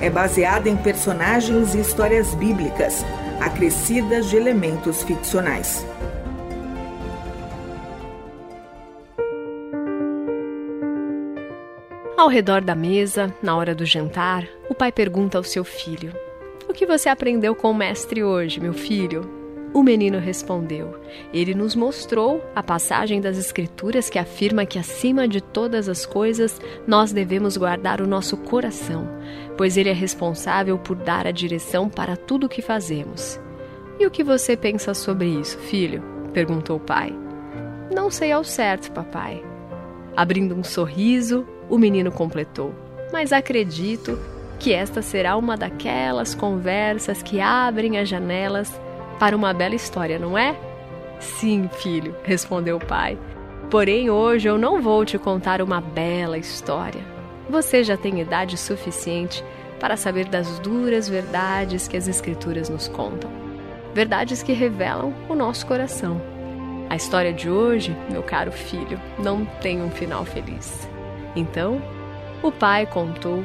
é baseada em personagens e histórias bíblicas, acrescidas de elementos ficcionais. Ao redor da mesa, na hora do jantar, o pai pergunta ao seu filho: O que você aprendeu com o mestre hoje, meu filho? O menino respondeu: Ele nos mostrou a passagem das Escrituras que afirma que, acima de todas as coisas, nós devemos guardar o nosso coração, pois ele é responsável por dar a direção para tudo o que fazemos. E o que você pensa sobre isso, filho? perguntou o pai. Não sei ao certo, papai. Abrindo um sorriso, o menino completou: Mas acredito que esta será uma daquelas conversas que abrem as janelas para uma bela história, não é? Sim, filho, respondeu o pai. Porém, hoje eu não vou te contar uma bela história. Você já tem idade suficiente para saber das duras verdades que as Escrituras nos contam. Verdades que revelam o nosso coração. A história de hoje, meu caro filho, não tem um final feliz. Então, o pai contou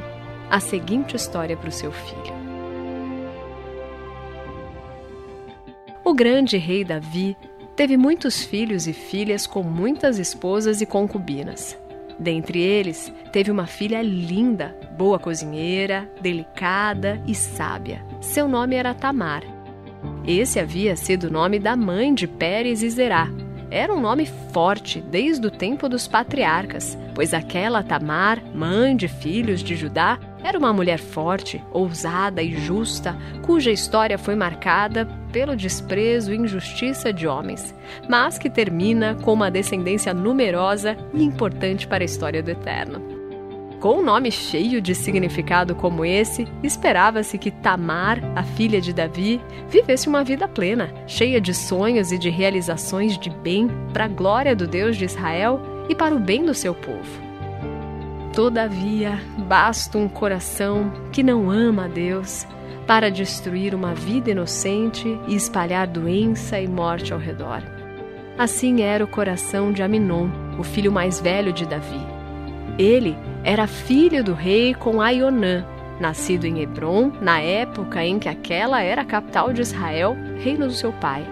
a seguinte história para o seu filho. O grande rei Davi teve muitos filhos e filhas com muitas esposas e concubinas. Dentre eles, teve uma filha linda, boa cozinheira, delicada e sábia. Seu nome era Tamar. Esse havia sido o nome da mãe de Pérez e Zerá. Era um nome forte desde o tempo dos patriarcas, pois aquela Tamar, mãe de filhos de Judá, era uma mulher forte, ousada e justa, cuja história foi marcada pelo desprezo e injustiça de homens, mas que termina com uma descendência numerosa e importante para a história do Eterno. Com um nome cheio de significado como esse, esperava-se que Tamar, a filha de Davi, vivesse uma vida plena, cheia de sonhos e de realizações de bem para a glória do Deus de Israel e para o bem do seu povo. Todavia, basta um coração que não ama a Deus para destruir uma vida inocente e espalhar doença e morte ao redor. Assim era o coração de Aminon, o filho mais velho de Davi. Ele era filho do rei com Aionã, nascido em Hebron, na época em que aquela era a capital de Israel, reino do seu pai.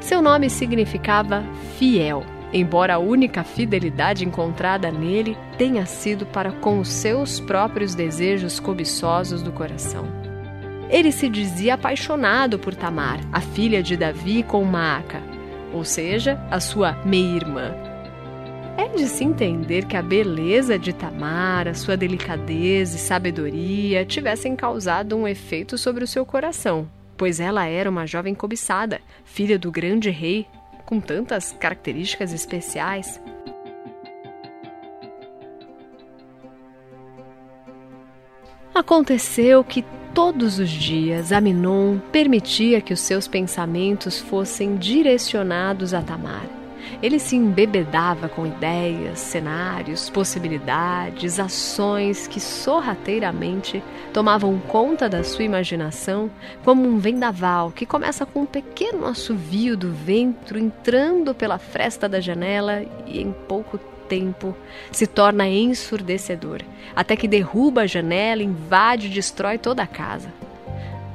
Seu nome significava fiel embora a única fidelidade encontrada nele tenha sido para com os seus próprios desejos cobiçosos do coração. Ele se dizia apaixonado por Tamar, a filha de Davi com Maaca, ou seja, a sua meia-irmã. É de se entender que a beleza de Tamar, a sua delicadeza e sabedoria tivessem causado um efeito sobre o seu coração, pois ela era uma jovem cobiçada, filha do grande rei com tantas características especiais. Aconteceu que todos os dias Aminon permitia que os seus pensamentos fossem direcionados a Tamar ele se embebedava com ideias, cenários, possibilidades, ações que sorrateiramente tomavam conta da sua imaginação, como um vendaval que começa com um pequeno assovio do vento entrando pela fresta da janela e em pouco tempo se torna ensurdecedor, até que derruba a janela, invade e destrói toda a casa.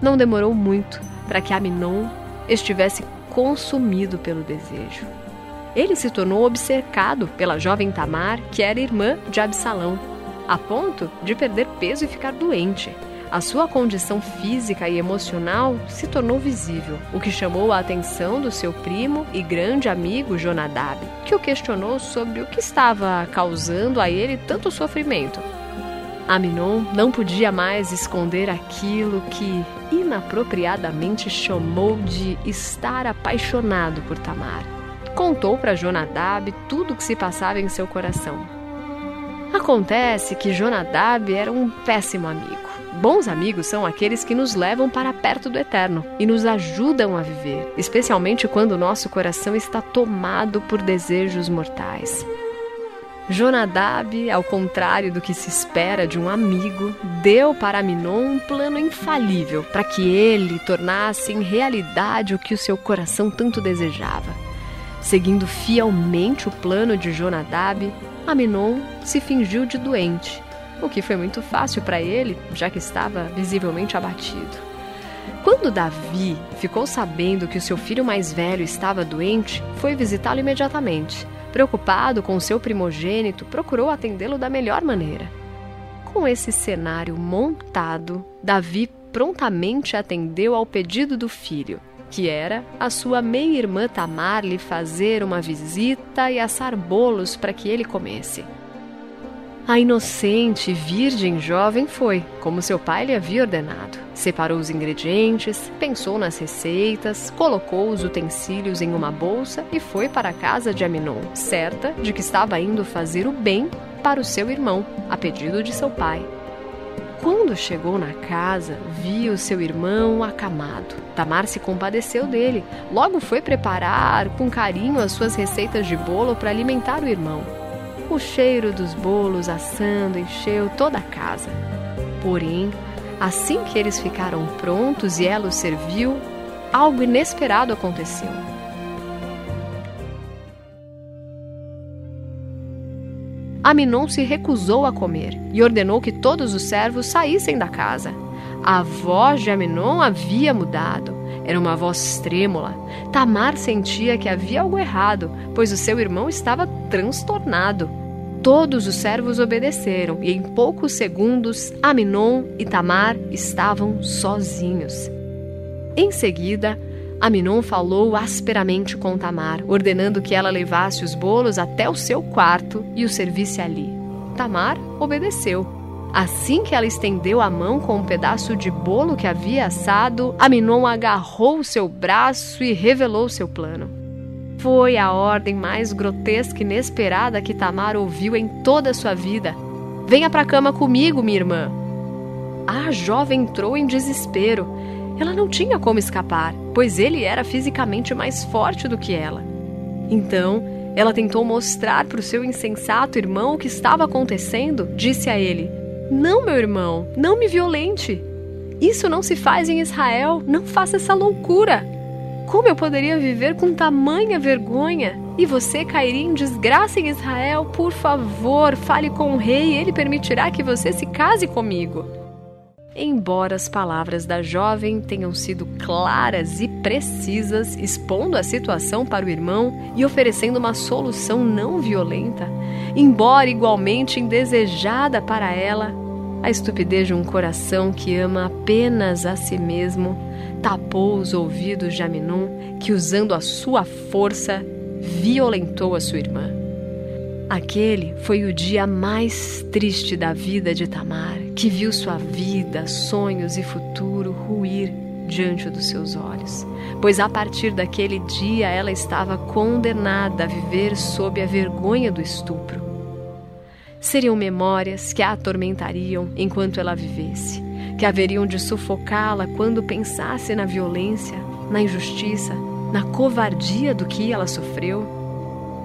Não demorou muito para que Aminon estivesse consumido pelo desejo ele se tornou obcecado pela jovem Tamar, que era irmã de Absalão, a ponto de perder peso e ficar doente. A sua condição física e emocional se tornou visível, o que chamou a atenção do seu primo e grande amigo Jonadab, que o questionou sobre o que estava causando a ele tanto sofrimento. Aminon não podia mais esconder aquilo que inapropriadamente chamou de estar apaixonado por Tamar contou para Jonadab tudo o que se passava em seu coração. Acontece que Jonadab era um péssimo amigo. Bons amigos são aqueles que nos levam para perto do eterno e nos ajudam a viver, especialmente quando o nosso coração está tomado por desejos mortais. Jonadab, ao contrário do que se espera de um amigo, deu para Aminon um plano infalível para que ele tornasse em realidade o que o seu coração tanto desejava. Seguindo fielmente o plano de Jonadab, Aminon se fingiu de doente, o que foi muito fácil para ele, já que estava visivelmente abatido. Quando Davi ficou sabendo que o seu filho mais velho estava doente, foi visitá-lo imediatamente Preocupado com seu primogênito, procurou atendê-lo da melhor maneira. Com esse cenário montado, Davi prontamente atendeu ao pedido do filho, que era a sua meia-irmã Tamar lhe fazer uma visita e assar bolos para que ele comesse. A inocente virgem jovem foi, como seu pai lhe havia ordenado. Separou os ingredientes, pensou nas receitas, colocou os utensílios em uma bolsa e foi para a casa de Aminon, certa de que estava indo fazer o bem para o seu irmão, a pedido de seu pai. Quando chegou na casa, viu seu irmão acamado. Tamar se compadeceu dele. Logo foi preparar com carinho as suas receitas de bolo para alimentar o irmão. O cheiro dos bolos assando encheu toda a casa. Porém, assim que eles ficaram prontos e ela os serviu, algo inesperado aconteceu. Aminon se recusou a comer e ordenou que todos os servos saíssem da casa. A voz de Aminon havia mudado. Era uma voz trêmula. Tamar sentia que havia algo errado, pois o seu irmão estava transtornado. Todos os servos obedeceram e em poucos segundos Aminon e Tamar estavam sozinhos. Em seguida, Aminon falou asperamente com Tamar, ordenando que ela levasse os bolos até o seu quarto e os servisse ali. Tamar obedeceu. Assim que ela estendeu a mão com um pedaço de bolo que havia assado, Aminon agarrou seu braço e revelou seu plano. Foi a ordem mais grotesca e inesperada que Tamar ouviu em toda a sua vida. Venha para a cama comigo, minha irmã. A jovem entrou em desespero. Ela não tinha como escapar, pois ele era fisicamente mais forte do que ela. Então, ela tentou mostrar para o seu insensato irmão o que estava acontecendo. Disse a ele: não, meu irmão, não me violente. Isso não se faz em Israel. Não faça essa loucura. Como eu poderia viver com tamanha vergonha? E você cairia em desgraça em Israel? Por favor, fale com o rei, ele permitirá que você se case comigo. Embora as palavras da jovem tenham sido claras e precisas, expondo a situação para o irmão e oferecendo uma solução não violenta, embora igualmente indesejada para ela, a estupidez de um coração que ama apenas a si mesmo tapou os ouvidos de Aminon, que usando a sua força violentou a sua irmã. Aquele foi o dia mais triste da vida de Tamar, que viu sua vida, sonhos e futuro ruir diante dos seus olhos, pois a partir daquele dia ela estava condenada a viver sob a vergonha do estupro. Seriam memórias que a atormentariam enquanto ela vivesse, que haveriam de sufocá-la quando pensasse na violência, na injustiça, na covardia do que ela sofreu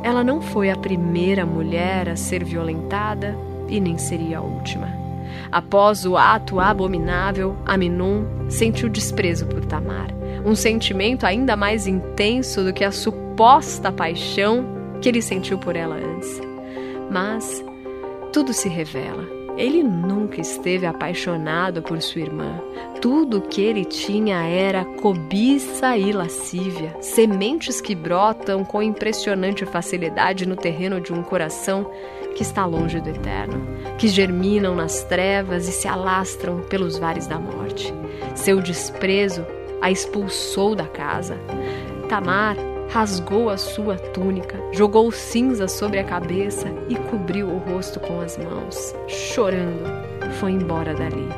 ela não foi a primeira mulher a ser violentada e nem seria a última. Após o ato abominável, Aminon sentiu desprezo por Tamar, um sentimento ainda mais intenso do que a suposta paixão que ele sentiu por ela antes. Mas tudo se revela. Ele nunca esteve apaixonado por sua irmã. Tudo o que ele tinha era cobiça e lascívia, sementes que brotam com impressionante facilidade no terreno de um coração que está longe do eterno, que germinam nas trevas e se alastram pelos vales da morte. Seu desprezo a expulsou da casa. Tamar rasgou a sua túnica, jogou cinza sobre a cabeça e cobriu o rosto com as mãos. Chorando, foi embora dali.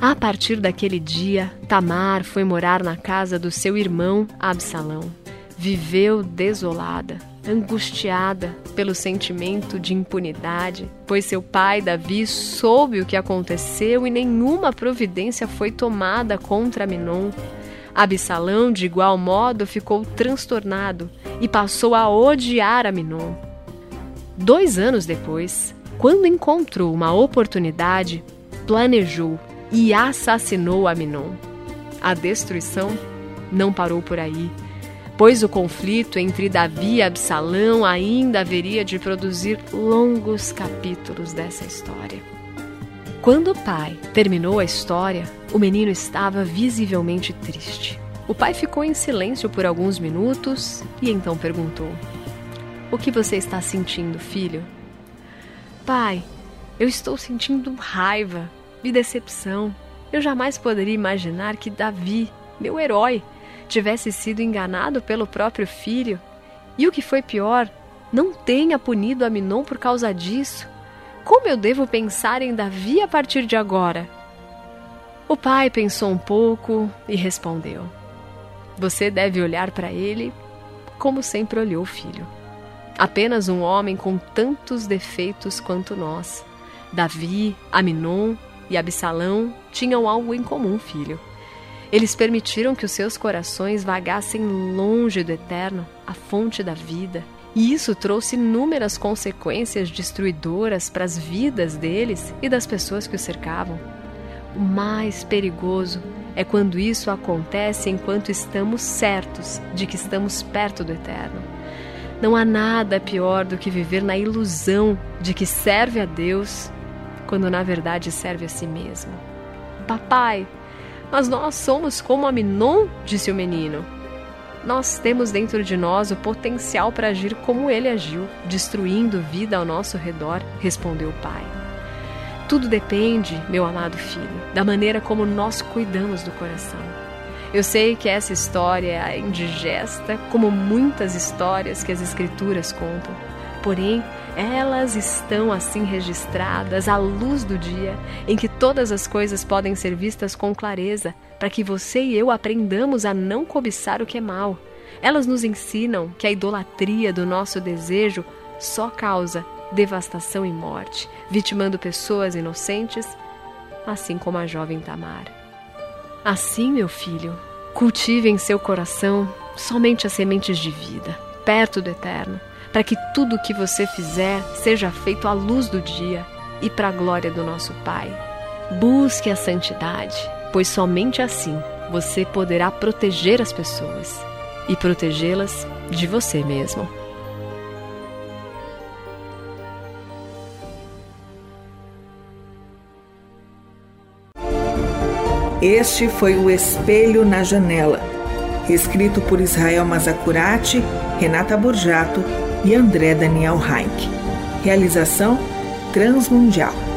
A partir daquele dia, Tamar foi morar na casa do seu irmão Absalão. Viveu desolada, angustiada pelo sentimento de impunidade, pois seu pai Davi soube o que aconteceu e nenhuma providência foi tomada contra Minon. Absalão, de igual modo, ficou transtornado e passou a odiar Aminon. Dois anos depois, quando encontrou uma oportunidade, planejou e assassinou Aminon. A destruição não parou por aí, pois o conflito entre Davi e Absalão ainda haveria de produzir longos capítulos dessa história. Quando o pai terminou a história, o menino estava visivelmente triste. O pai ficou em silêncio por alguns minutos e então perguntou: O que você está sentindo, filho? Pai, eu estou sentindo raiva e decepção. Eu jamais poderia imaginar que Davi, meu herói, tivesse sido enganado pelo próprio filho. E o que foi pior, não tenha punido Aminon por causa disso. Como eu devo pensar em Davi a partir de agora? O pai pensou um pouco e respondeu: Você deve olhar para ele como sempre olhou o filho. Apenas um homem com tantos defeitos quanto nós. Davi, Aminon e Absalão tinham algo em comum, filho. Eles permitiram que os seus corações vagassem longe do eterno, a fonte da vida, e isso trouxe inúmeras consequências destruidoras para as vidas deles e das pessoas que os cercavam. O mais perigoso é quando isso acontece enquanto estamos certos de que estamos perto do eterno. Não há nada pior do que viver na ilusão de que serve a Deus quando na verdade serve a si mesmo. Papai, mas nós somos como Aminon, disse o menino. Nós temos dentro de nós o potencial para agir como ele agiu, destruindo vida ao nosso redor, respondeu o pai. Tudo depende, meu amado filho, da maneira como nós cuidamos do coração. Eu sei que essa história é indigesta, como muitas histórias que as Escrituras contam. Porém, elas estão assim registradas à luz do dia, em que todas as coisas podem ser vistas com clareza, para que você e eu aprendamos a não cobiçar o que é mal. Elas nos ensinam que a idolatria do nosso desejo só causa devastação e morte, vitimando pessoas inocentes, assim como a jovem Tamar. Assim, meu filho, cultive em seu coração somente as sementes de vida, perto do eterno para que tudo o que você fizer seja feito à luz do dia e para a glória do nosso Pai. Busque a santidade, pois somente assim você poderá proteger as pessoas e protegê-las de você mesmo. Este foi o Espelho na Janela, escrito por Israel Mazacurati, Renata Borjato e André Daniel Heinck. Realização Transmundial.